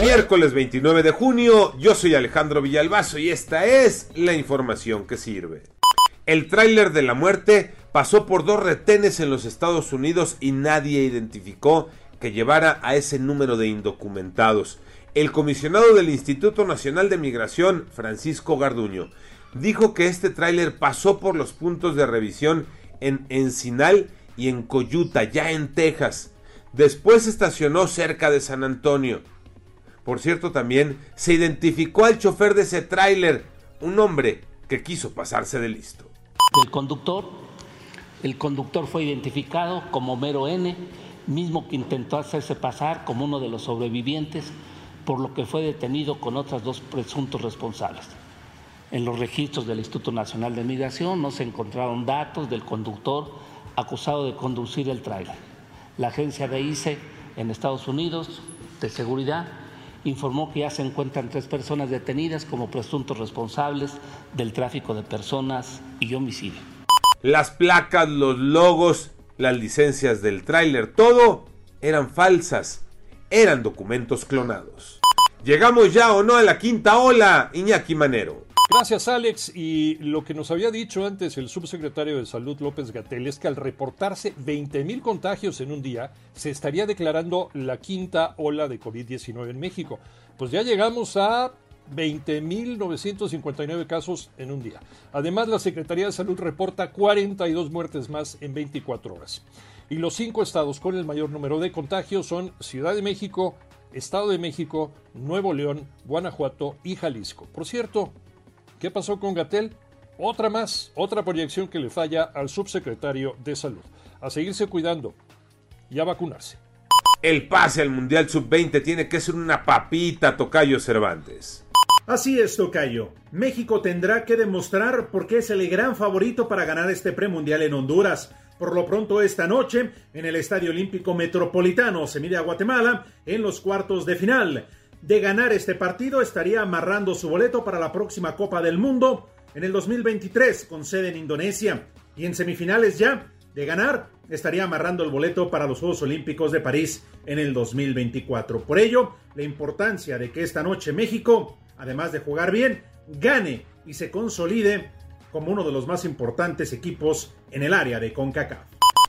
Miércoles 29 de junio, yo soy Alejandro Villalbazo y esta es la información que sirve. El tráiler de la muerte pasó por dos retenes en los Estados Unidos y nadie identificó que llevara a ese número de indocumentados. El comisionado del Instituto Nacional de Migración, Francisco Garduño, dijo que este tráiler pasó por los puntos de revisión en Encinal y en Coyuta, ya en Texas. Después estacionó cerca de San Antonio. Por cierto, también se identificó al chofer de ese tráiler, un hombre que quiso pasarse de listo. El conductor, el conductor fue identificado como Mero N, mismo que intentó hacerse pasar como uno de los sobrevivientes, por lo que fue detenido con otras dos presuntos responsables. En los registros del Instituto Nacional de Migración no se encontraron datos del conductor acusado de conducir el tráiler. La agencia de ICE en Estados Unidos de seguridad informó que ya se encuentran tres personas detenidas como presuntos responsables del tráfico de personas y homicidio. Las placas, los logos, las licencias del tráiler, todo eran falsas, eran documentos clonados. ¿Llegamos ya o no a la quinta ola, Iñaki Manero? Gracias, Alex. Y lo que nos había dicho antes el subsecretario de Salud López Gatel es que al reportarse 20.000 contagios en un día, se estaría declarando la quinta ola de COVID-19 en México. Pues ya llegamos a 20.959 casos en un día. Además, la Secretaría de Salud reporta 42 muertes más en 24 horas. Y los cinco estados con el mayor número de contagios son Ciudad de México, Estado de México, Nuevo León, Guanajuato y Jalisco. Por cierto, ¿qué pasó con Gatel? Otra más, otra proyección que le falla al subsecretario de Salud. A seguirse cuidando y a vacunarse. El pase al Mundial Sub-20 tiene que ser una papita, Tocayo Cervantes. Así es, Tocayo. México tendrá que demostrar por qué es el gran favorito para ganar este premundial en Honduras. Por lo pronto esta noche, en el Estadio Olímpico Metropolitano, se mide a Guatemala en los cuartos de final. De ganar este partido, estaría amarrando su boleto para la próxima Copa del Mundo en el 2023, con sede en Indonesia. Y en semifinales ya, de ganar, estaría amarrando el boleto para los Juegos Olímpicos de París en el 2024. Por ello, la importancia de que esta noche México, además de jugar bien, gane y se consolide como uno de los más importantes equipos en el área de CONCACAF.